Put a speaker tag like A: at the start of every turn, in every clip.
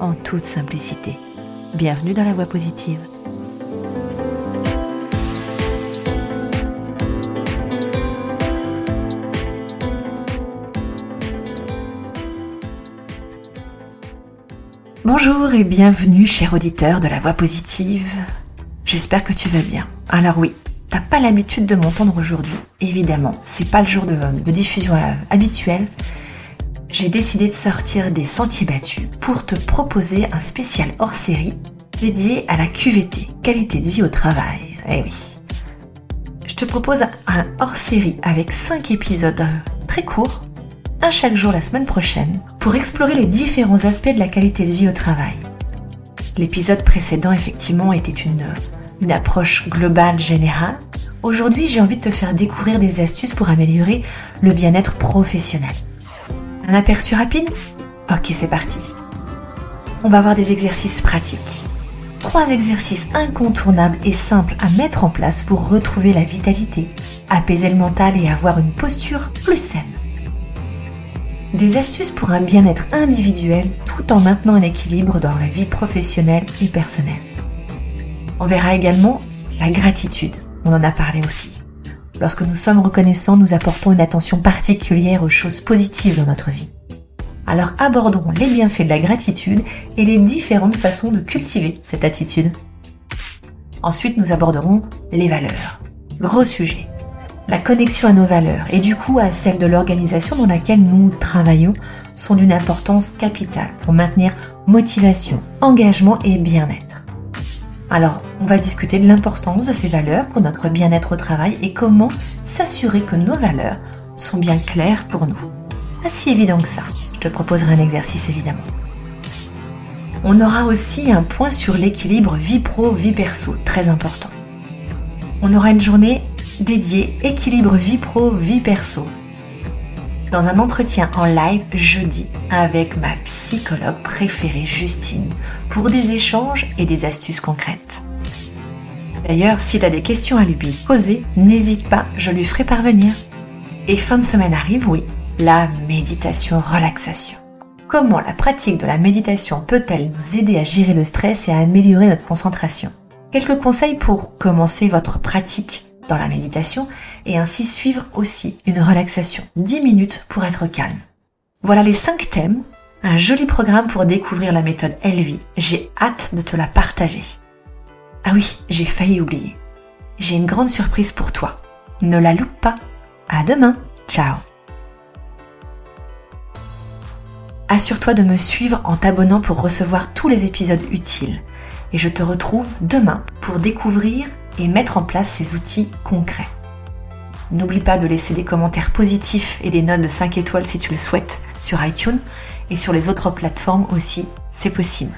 A: en toute simplicité. Bienvenue dans la voie positive. Bonjour et bienvenue cher auditeur de la voix positive. J'espère que tu vas bien. Alors oui, t'as pas l'habitude de m'entendre aujourd'hui, évidemment, c'est pas le jour de, diffusion euh, habituel. J'ai décidé de sortir des sentiers battus pour te proposer un spécial hors série dédié à la QVT, qualité de vie au travail. Eh oui. Je te propose un hors série avec 5 épisodes euh, très courts, un chaque jour la semaine prochaine, pour explorer les différents aspects de la qualité de vie au travail. L'épisode précédent, effectivement, était une une approche globale générale, aujourd'hui j'ai envie de te faire découvrir des astuces pour améliorer le bien-être professionnel. Un aperçu rapide Ok, c'est parti. On va voir des exercices pratiques. Trois exercices incontournables et simples à mettre en place pour retrouver la vitalité, apaiser le mental et avoir une posture plus saine. Des astuces pour un bien-être individuel tout en maintenant un équilibre dans la vie professionnelle et personnelle. On verra également la gratitude. On en a parlé aussi. Lorsque nous sommes reconnaissants, nous apportons une attention particulière aux choses positives dans notre vie. Alors abordons les bienfaits de la gratitude et les différentes façons de cultiver cette attitude. Ensuite, nous aborderons les valeurs. Gros sujet. La connexion à nos valeurs et du coup à celle de l'organisation dans laquelle nous travaillons sont d'une importance capitale pour maintenir motivation, engagement et bien-être. Alors, on va discuter de l'importance de ces valeurs pour notre bien-être au travail et comment s'assurer que nos valeurs sont bien claires pour nous. Pas si évident que ça. Je te proposerai un exercice évidemment. On aura aussi un point sur l'équilibre vie pro-vie perso, très important. On aura une journée dédiée équilibre vie pro-vie perso dans un entretien en live jeudi avec ma psychologue préférée Justine pour des échanges et des astuces concrètes. D'ailleurs, si tu as des questions à lui poser, n'hésite pas, je lui ferai parvenir. Et fin de semaine arrive, oui, la méditation relaxation. Comment la pratique de la méditation peut-elle nous aider à gérer le stress et à améliorer notre concentration? Quelques conseils pour commencer votre pratique la méditation et ainsi suivre aussi une relaxation 10 minutes pour être calme. Voilà les 5 thèmes, un joli programme pour découvrir la méthode Elvie. J'ai hâte de te la partager. Ah oui, j'ai failli oublier. J'ai une grande surprise pour toi. Ne la loupe pas. À demain. Ciao. Assure-toi de me suivre en t'abonnant pour recevoir tous les épisodes utiles. Et je te retrouve demain pour découvrir et mettre en place ces outils concrets. N'oublie pas de laisser des commentaires positifs et des notes de 5 étoiles si tu le souhaites sur iTunes et sur les autres plateformes aussi, c'est possible.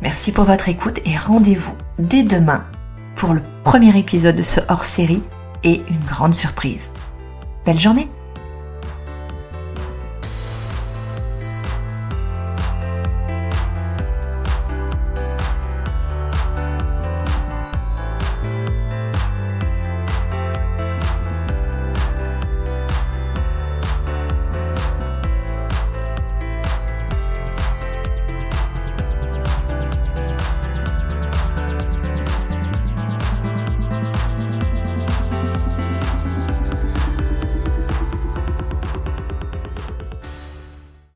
A: Merci pour votre écoute et rendez-vous dès demain pour le premier épisode de ce hors-série et une grande surprise. Belle journée